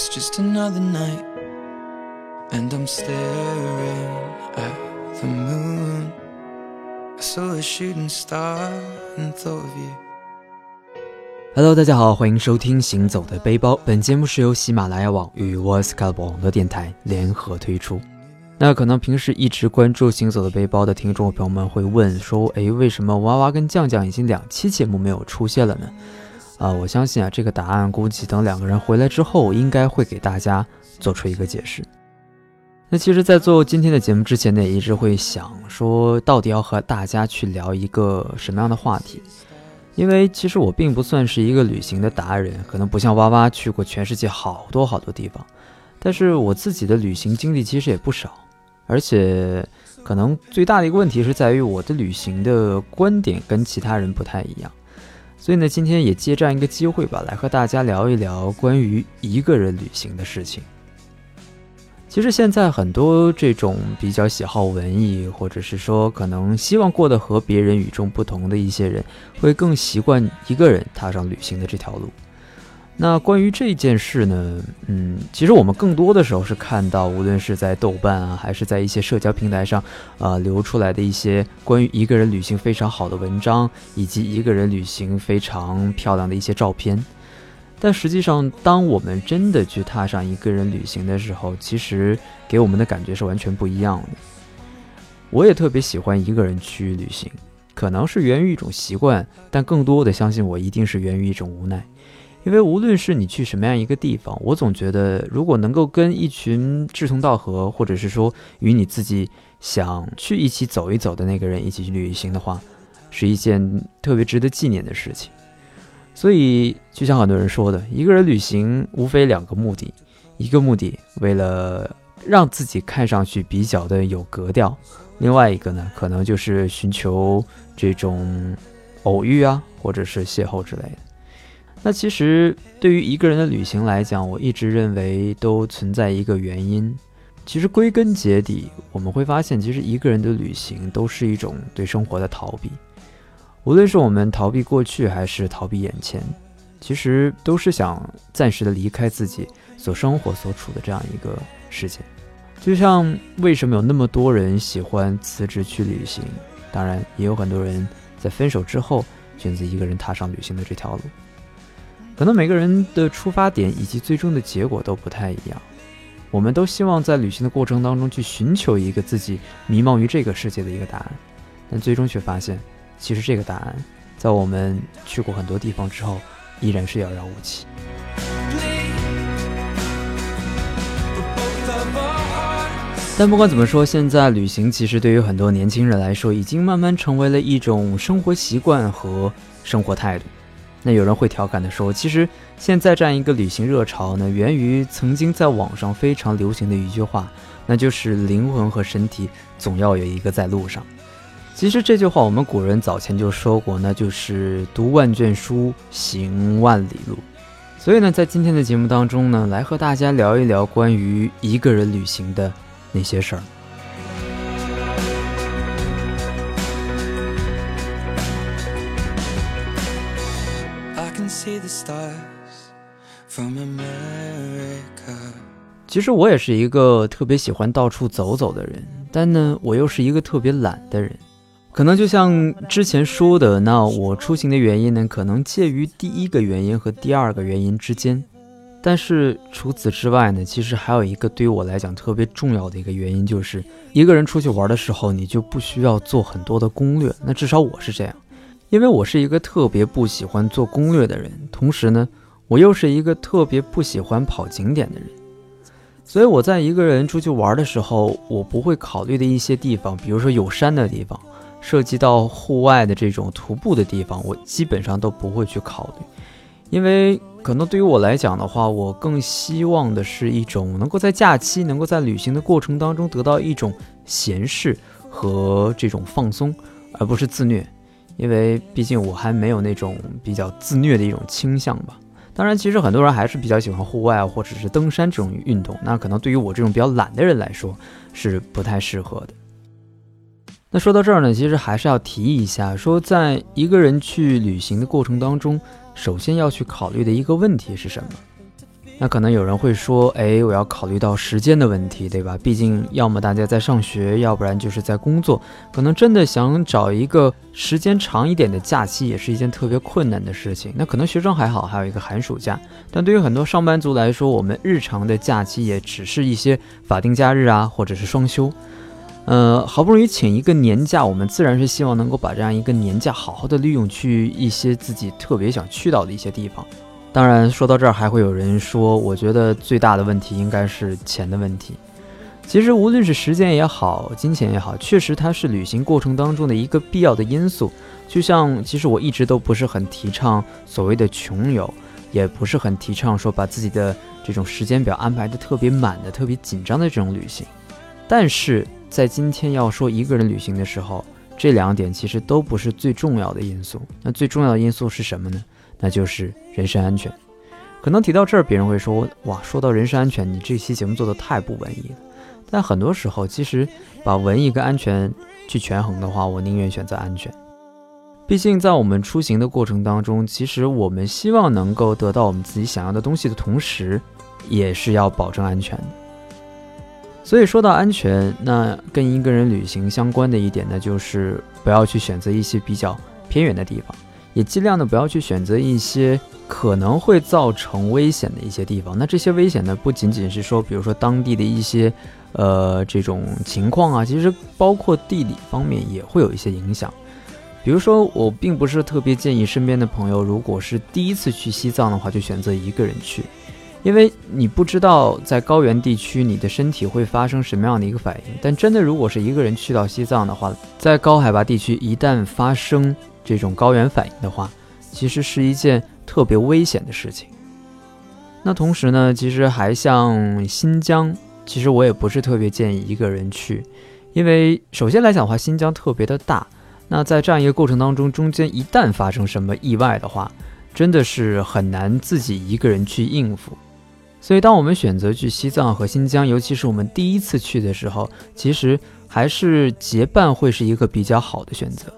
It's just another night, and I'm staring at the moon. I saw a shooting star and thought of you. Hello，大家好，欢迎收听《行走的背包》。本节目是由喜马拉雅网与 Voice Club 网络电台联合推出。那可能平时一直关注《行走的背包》的听众朋友们会问说：“诶，为什么娃娃跟酱酱已经两期节目没有出现了呢？”啊，我相信啊，这个答案估计等两个人回来之后，应该会给大家做出一个解释。那其实，在做今天的节目之前呢，也一直会想说，到底要和大家去聊一个什么样的话题？因为其实我并不算是一个旅行的达人，可能不像哇哇去过全世界好多好多地方，但是我自己的旅行经历其实也不少，而且可能最大的一个问题是在于我的旅行的观点跟其他人不太一样。所以呢，今天也借这样一个机会吧，来和大家聊一聊关于一个人旅行的事情。其实现在很多这种比较喜好文艺，或者是说可能希望过得和别人与众不同的一些人，会更习惯一个人踏上旅行的这条路。那关于这件事呢，嗯，其实我们更多的时候是看到，无论是在豆瓣啊，还是在一些社交平台上，啊，流出来的一些关于一个人旅行非常好的文章，以及一个人旅行非常漂亮的一些照片。但实际上，当我们真的去踏上一个人旅行的时候，其实给我们的感觉是完全不一样的。我也特别喜欢一个人去旅行，可能是源于一种习惯，但更多的相信我，一定是源于一种无奈。因为无论是你去什么样一个地方，我总觉得，如果能够跟一群志同道合，或者是说与你自己想去一起走一走的那个人一起去旅行的话，是一件特别值得纪念的事情。所以，就像很多人说的，一个人旅行无非两个目的：一个目的为了让自己看上去比较的有格调；另外一个呢，可能就是寻求这种偶遇啊，或者是邂逅之类的。那其实对于一个人的旅行来讲，我一直认为都存在一个原因。其实归根结底，我们会发现，其实一个人的旅行都是一种对生活的逃避。无论是我们逃避过去，还是逃避眼前，其实都是想暂时的离开自己所生活、所处的这样一个世界。就像为什么有那么多人喜欢辞职去旅行，当然也有很多人在分手之后选择一个人踏上旅行的这条路。可能每个人的出发点以及最终的结果都不太一样。我们都希望在旅行的过程当中去寻求一个自己迷茫于这个世界的一个答案，但最终却发现，其实这个答案在我们去过很多地方之后，依然是遥遥无期。但不管怎么说，现在旅行其实对于很多年轻人来说，已经慢慢成为了一种生活习惯和生活态度。那有人会调侃的说，其实现在这样一个旅行热潮呢，源于曾经在网上非常流行的一句话，那就是灵魂和身体总要有一个在路上。其实这句话我们古人早前就说过，那就是读万卷书，行万里路。所以呢，在今天的节目当中呢，来和大家聊一聊关于一个人旅行的那些事儿。Stars from America 其实我也是一个特别喜欢到处走走的人，但呢，我又是一个特别懒的人。可能就像之前说的，那我出行的原因呢，可能介于第一个原因和第二个原因之间。但是除此之外呢，其实还有一个对于我来讲特别重要的一个原因，就是一个人出去玩的时候，你就不需要做很多的攻略。那至少我是这样。因为我是一个特别不喜欢做攻略的人，同时呢，我又是一个特别不喜欢跑景点的人，所以我在一个人出去玩的时候，我不会考虑的一些地方，比如说有山的地方，涉及到户外的这种徒步的地方，我基本上都不会去考虑，因为可能对于我来讲的话，我更希望的是一种能够在假期，能够在旅行的过程当中得到一种闲适和这种放松，而不是自虐。因为毕竟我还没有那种比较自虐的一种倾向吧。当然，其实很多人还是比较喜欢户外或者是登山这种运动。那可能对于我这种比较懒的人来说，是不太适合的。那说到这儿呢，其实还是要提一下，说在一个人去旅行的过程当中，首先要去考虑的一个问题是什么？那可能有人会说，哎，我要考虑到时间的问题，对吧？毕竟要么大家在上学，要不然就是在工作，可能真的想找一个时间长一点的假期，也是一件特别困难的事情。那可能学生还好，还有一个寒暑假，但对于很多上班族来说，我们日常的假期也只是一些法定假日啊，或者是双休。呃，好不容易请一个年假，我们自然是希望能够把这样一个年假好好的利用，去一些自己特别想去到的一些地方。当然，说到这儿，还会有人说，我觉得最大的问题应该是钱的问题。其实，无论是时间也好，金钱也好，确实它是旅行过程当中的一个必要的因素。就像，其实我一直都不是很提倡所谓的穷游，也不是很提倡说把自己的这种时间表安排的特别满的、特别紧张的这种旅行。但是在今天要说一个人旅行的时候，这两点其实都不是最重要的因素。那最重要的因素是什么呢？那就是人身安全。可能提到这儿，别人会说：“哇，说到人身安全，你这期节目做的太不文艺了。”但很多时候，其实把文艺跟安全去权衡的话，我宁愿选择安全。毕竟在我们出行的过程当中，其实我们希望能够得到我们自己想要的东西的同时，也是要保证安全的。所以说到安全，那跟一个人旅行相关的一点呢，就是不要去选择一些比较偏远的地方。也尽量的不要去选择一些可能会造成危险的一些地方。那这些危险呢，不仅仅是说，比如说当地的一些，呃，这种情况啊，其实包括地理方面也会有一些影响。比如说，我并不是特别建议身边的朋友，如果是第一次去西藏的话，就选择一个人去，因为你不知道在高原地区你的身体会发生什么样的一个反应。但真的，如果是一个人去到西藏的话，在高海拔地区一旦发生，这种高原反应的话，其实是一件特别危险的事情。那同时呢，其实还像新疆，其实我也不是特别建议一个人去，因为首先来讲的话，新疆特别的大。那在这样一个过程当中，中间一旦发生什么意外的话，真的是很难自己一个人去应付。所以，当我们选择去西藏和新疆，尤其是我们第一次去的时候，其实还是结伴会是一个比较好的选择。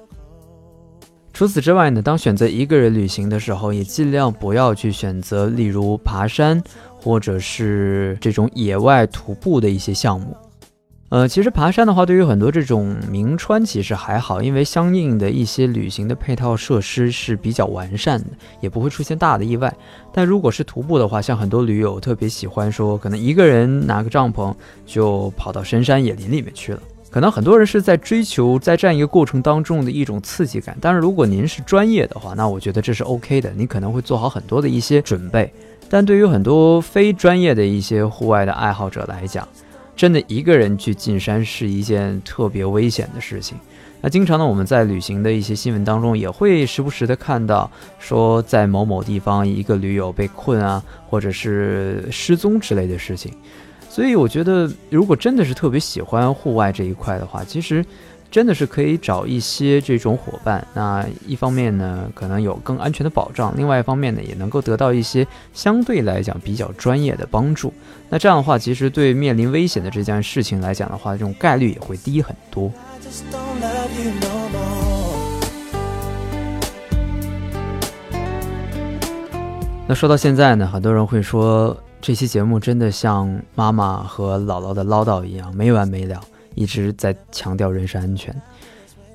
除此之外呢，当选择一个人旅行的时候，也尽量不要去选择，例如爬山或者是这种野外徒步的一些项目。呃，其实爬山的话，对于很多这种名川其实还好，因为相应的一些旅行的配套设施是比较完善的，也不会出现大的意外。但如果是徒步的话，像很多驴友特别喜欢说，可能一个人拿个帐篷就跑到深山野林里面去了。可能很多人是在追求在这样一个过程当中的一种刺激感，但是如果您是专业的话，那我觉得这是 OK 的，你可能会做好很多的一些准备。但对于很多非专业的一些户外的爱好者来讲，真的一个人去进山是一件特别危险的事情。那经常呢，我们在旅行的一些新闻当中也会时不时的看到，说在某某地方一个驴友被困啊，或者是失踪之类的事情。所以我觉得，如果真的是特别喜欢户外这一块的话，其实真的是可以找一些这种伙伴。那一方面呢，可能有更安全的保障；另外一方面呢，也能够得到一些相对来讲比较专业的帮助。那这样的话，其实对面临危险的这件事情来讲的话，这种概率也会低很多。那说到现在呢，很多人会说。这期节目真的像妈妈和姥姥的唠叨一样没完没了，一直在强调人身安全。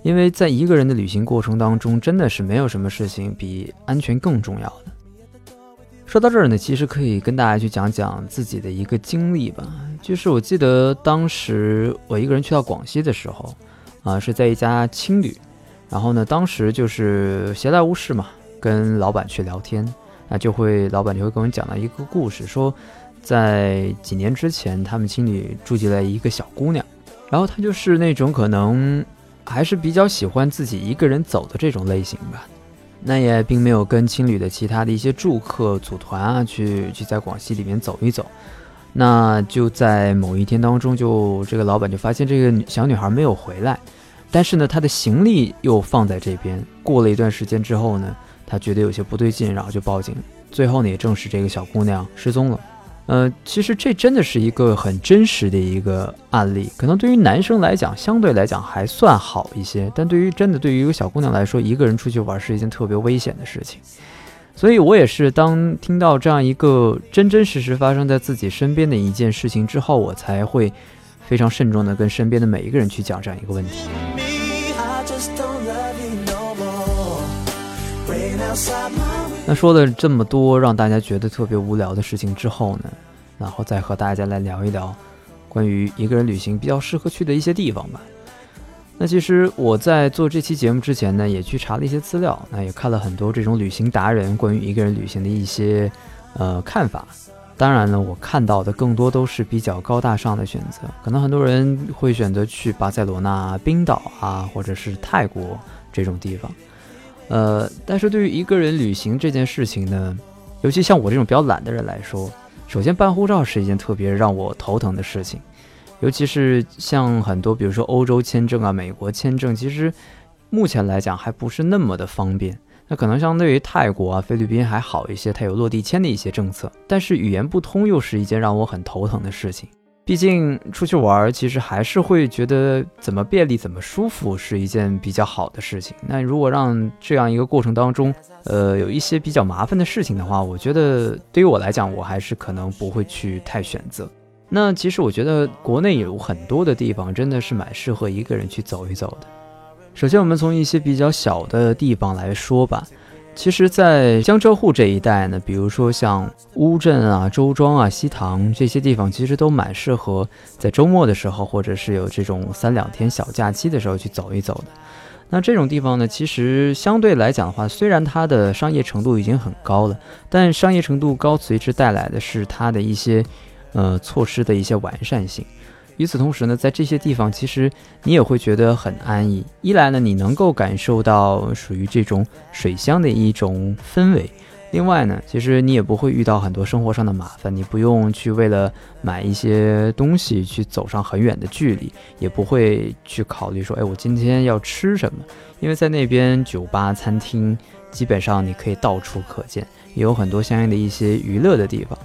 因为在一个人的旅行过程当中，真的是没有什么事情比安全更重要的。说到这儿呢，其实可以跟大家去讲讲自己的一个经历吧。就是我记得当时我一个人去到广西的时候，啊，是在一家青旅，然后呢，当时就是闲来无事嘛，跟老板去聊天。那就会，老板就会跟我们讲到一个故事，说在几年之前，他们青旅住进来一个小姑娘，然后她就是那种可能还是比较喜欢自己一个人走的这种类型吧。那也并没有跟青旅的其他的一些住客组团啊，去去在广西里面走一走。那就在某一天当中，就这个老板就发现这个小女孩没有回来，但是呢，她的行李又放在这边。过了一段时间之后呢。他觉得有些不对劲，然后就报警。最后呢，也证实这个小姑娘失踪了。呃，其实这真的是一个很真实的一个案例。可能对于男生来讲，相对来讲还算好一些，但对于真的对于一个小姑娘来说，一个人出去玩是一件特别危险的事情。所以我也是当听到这样一个真真实实发生在自己身边的一件事情之后，我才会非常慎重的跟身边的每一个人去讲这样一个问题。那说了这么多让大家觉得特别无聊的事情之后呢，然后再和大家来聊一聊关于一个人旅行比较适合去的一些地方吧。那其实我在做这期节目之前呢，也去查了一些资料，那也看了很多这种旅行达人关于一个人旅行的一些呃看法。当然呢，我看到的更多都是比较高大上的选择，可能很多人会选择去巴塞罗那、冰岛啊，或者是泰国这种地方。呃，但是对于一个人旅行这件事情呢，尤其像我这种比较懒的人来说，首先办护照是一件特别让我头疼的事情，尤其是像很多比如说欧洲签证啊、美国签证，其实目前来讲还不是那么的方便。那可能相对于泰国啊、菲律宾还好一些，它有落地签的一些政策，但是语言不通又是一件让我很头疼的事情。毕竟出去玩，其实还是会觉得怎么便利、怎么舒服是一件比较好的事情。那如果让这样一个过程当中，呃，有一些比较麻烦的事情的话，我觉得对于我来讲，我还是可能不会去太选择。那其实我觉得国内有很多的地方真的是蛮适合一个人去走一走的。首先，我们从一些比较小的地方来说吧。其实，在江浙沪这一带呢，比如说像乌镇啊、周庄啊、西塘这些地方，其实都蛮适合在周末的时候，或者是有这种三两天小假期的时候去走一走的。那这种地方呢，其实相对来讲的话，虽然它的商业程度已经很高了，但商业程度高随之带来的是它的一些呃措施的一些完善性。与此同时呢，在这些地方，其实你也会觉得很安逸。一来呢，你能够感受到属于这种水乡的一种氛围；另外呢，其实你也不会遇到很多生活上的麻烦。你不用去为了买一些东西去走上很远的距离，也不会去考虑说，哎，我今天要吃什么？因为在那边酒吧、餐厅基本上你可以到处可见，也有很多相应的一些娱乐的地方。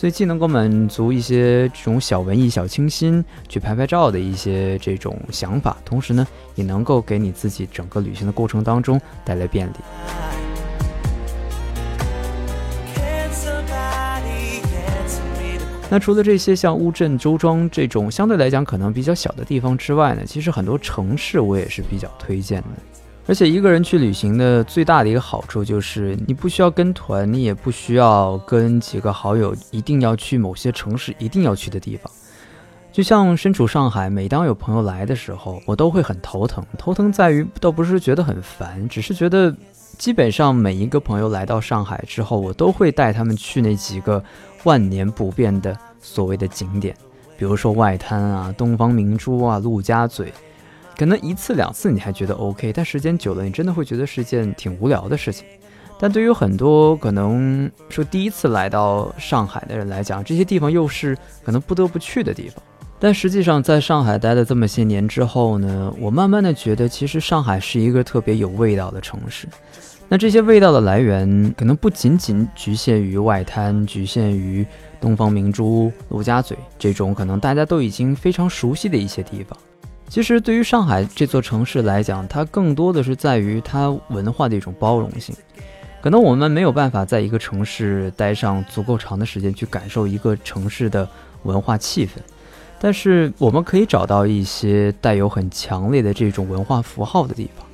所以既能够满足一些这种小文艺、小清新去拍拍照的一些这种想法，同时呢，也能够给你自己整个旅行的过程当中带来便利。那除了这些像乌镇、周庄这种相对来讲可能比较小的地方之外呢，其实很多城市我也是比较推荐的。而且一个人去旅行的最大的一个好处就是，你不需要跟团，你也不需要跟几个好友一定要去某些城市一定要去的地方。就像身处上海，每当有朋友来的时候，我都会很头疼。头疼在于倒不是觉得很烦，只是觉得基本上每一个朋友来到上海之后，我都会带他们去那几个万年不变的所谓的景点，比如说外滩啊、东方明珠啊、陆家嘴。可能一次两次你还觉得 OK，但时间久了，你真的会觉得是件挺无聊的事情。但对于很多可能说第一次来到上海的人来讲，这些地方又是可能不得不去的地方。但实际上，在上海待了这么些年之后呢，我慢慢的觉得，其实上海是一个特别有味道的城市。那这些味道的来源，可能不仅仅局限于外滩，局限于东方明珠、陆家嘴这种可能大家都已经非常熟悉的一些地方。其实，对于上海这座城市来讲，它更多的是在于它文化的一种包容性。可能我们没有办法在一个城市待上足够长的时间去感受一个城市的文化气氛，但是我们可以找到一些带有很强烈的这种文化符号的地方。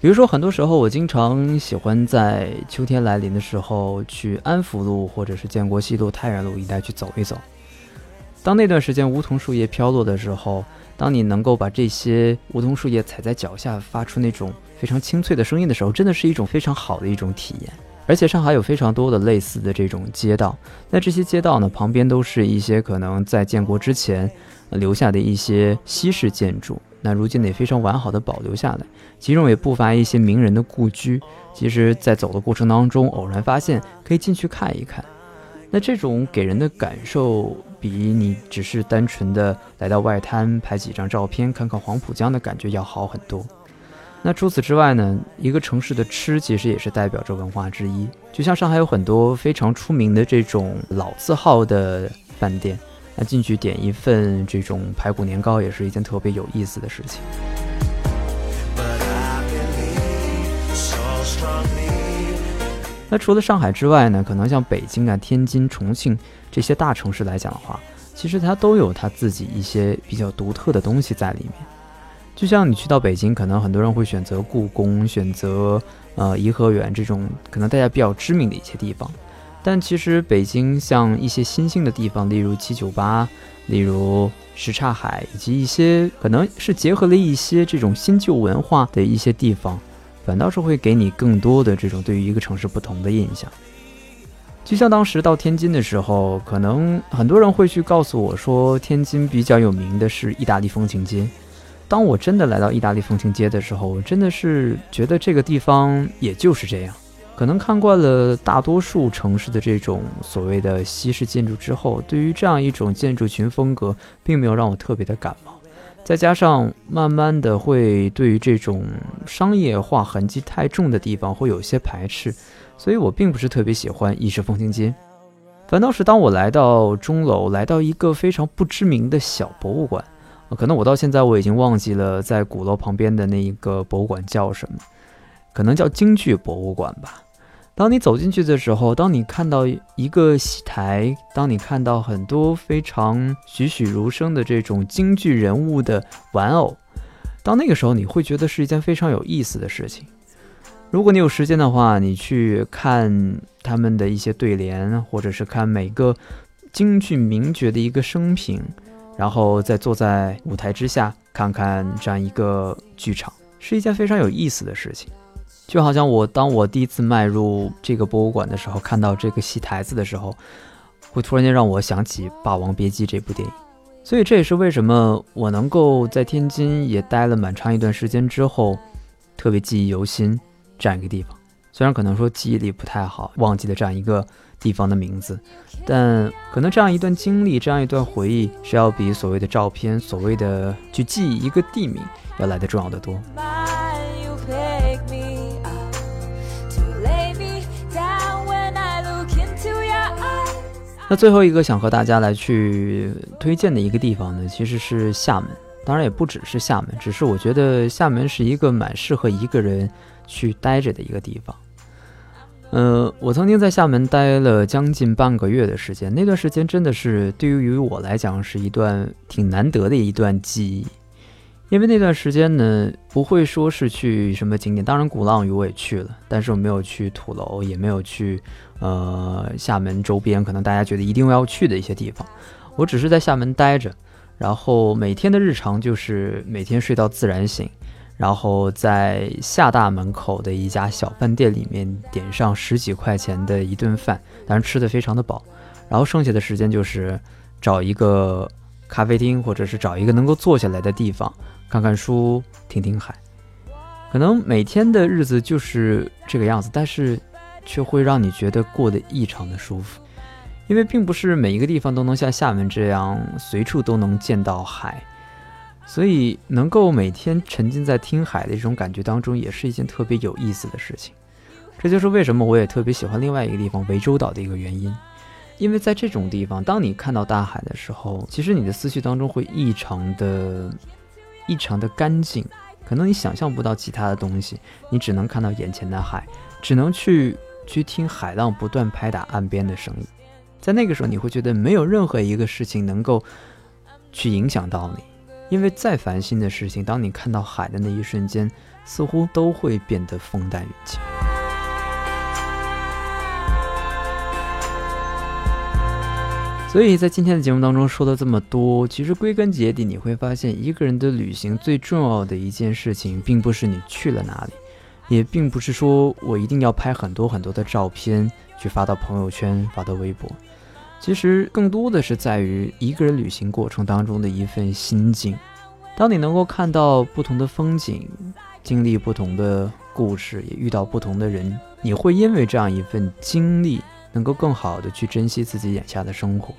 比如说，很多时候我经常喜欢在秋天来临的时候去安福路或者是建国西路、太原路一带去走一走。当那段时间梧桐树叶飘落的时候。当你能够把这些梧桐树叶踩在脚下，发出那种非常清脆的声音的时候，真的是一种非常好的一种体验。而且上海有非常多的类似的这种街道，那这些街道呢，旁边都是一些可能在建国之前留下的一些西式建筑，那如今也非常完好的保留下来。其中也不乏一些名人的故居。其实，在走的过程当中，偶然发现可以进去看一看。那这种给人的感受。比你只是单纯的来到外滩拍几张照片、看看黄浦江的感觉要好很多。那除此之外呢？一个城市的吃其实也是代表着文化之一。就像上海有很多非常出名的这种老字号的饭店，那进去点一份这种排骨年糕也是一件特别有意思的事情。那除了上海之外呢，可能像北京啊、天津、重庆这些大城市来讲的话，其实它都有它自己一些比较独特的东西在里面。就像你去到北京，可能很多人会选择故宫、选择呃颐和园这种可能大家比较知名的一些地方，但其实北京像一些新兴的地方，例如七九八，例如什刹海，以及一些可能是结合了一些这种新旧文化的一些地方，反倒是会给你更多的这种对于一个城市不同的印象。就像当时到天津的时候，可能很多人会去告诉我说，天津比较有名的是意大利风情街。当我真的来到意大利风情街的时候，我真的是觉得这个地方也就是这样。可能看惯了大多数城市的这种所谓的西式建筑之后，对于这样一种建筑群风格，并没有让我特别的感冒。再加上慢慢的会对于这种商业化痕迹太重的地方会有些排斥，所以我并不是特别喜欢意式风情街。反倒是当我来到钟楼，来到一个非常不知名的小博物馆。可能我到现在我已经忘记了在鼓楼旁边的那一个博物馆叫什么，可能叫京剧博物馆吧。当你走进去的时候，当你看到一个戏台，当你看到很多非常栩栩如生的这种京剧人物的玩偶，到那个时候你会觉得是一件非常有意思的事情。如果你有时间的话，你去看他们的一些对联，或者是看每个京剧名角的一个生平。然后再坐在舞台之下，看看这样一个剧场，是一件非常有意思的事情。就好像我当我第一次迈入这个博物馆的时候，看到这个戏台子的时候，会突然间让我想起《霸王别姬》这部电影。所以这也是为什么我能够在天津也待了蛮长一段时间之后，特别记忆犹新这样一个地方。虽然可能说记忆力不太好，忘记了这样一个。地方的名字，但可能这样一段经历，这样一段回忆，是要比所谓的照片、所谓的去记忆一个地名要来的重要的多。那最后一个想和大家来去推荐的一个地方呢，其实是厦门。当然也不只是厦门，只是我觉得厦门是一个蛮适合一个人去待着的一个地方。嗯，我曾经在厦门待了将近半个月的时间，那段时间真的是对于我来讲是一段挺难得的一段记忆，因为那段时间呢，不会说是去什么景点，当然鼓浪屿我也去了，但是我没有去土楼，也没有去呃厦门周边可能大家觉得一定要去的一些地方，我只是在厦门待着，然后每天的日常就是每天睡到自然醒。然后在厦大门口的一家小饭店里面点上十几块钱的一顿饭，当然吃的非常的饱。然后剩下的时间就是找一个咖啡厅，或者是找一个能够坐下来的地方，看看书，听听海。可能每天的日子就是这个样子，但是却会让你觉得过得异常的舒服，因为并不是每一个地方都能像厦门这样随处都能见到海。所以，能够每天沉浸在听海的这种感觉当中，也是一件特别有意思的事情。这就是为什么我也特别喜欢另外一个地方——涠洲岛的一个原因。因为在这种地方，当你看到大海的时候，其实你的思绪当中会异常的、异常的干净。可能你想象不到其他的东西，你只能看到眼前的海，只能去去听海浪不断拍打岸边的声音。在那个时候，你会觉得没有任何一个事情能够去影响到你。因为再烦心的事情，当你看到海的那一瞬间，似乎都会变得风淡云轻。所以在今天的节目当中说了这么多，其实归根结底，你会发现，一个人的旅行最重要的一件事情，并不是你去了哪里，也并不是说我一定要拍很多很多的照片去发到朋友圈、发到微博。其实更多的是在于一个人旅行过程当中的一份心境。当你能够看到不同的风景，经历不同的故事，也遇到不同的人，你会因为这样一份经历，能够更好的去珍惜自己眼下的生活。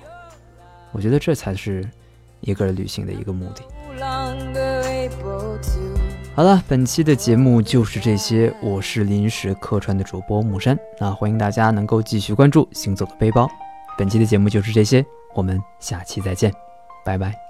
我觉得这才是一个人旅行的一个目的。好了，本期的节目就是这些。我是临时客串的主播木山，那欢迎大家能够继续关注行走的背包。本期的节目就是这些，我们下期再见，拜拜。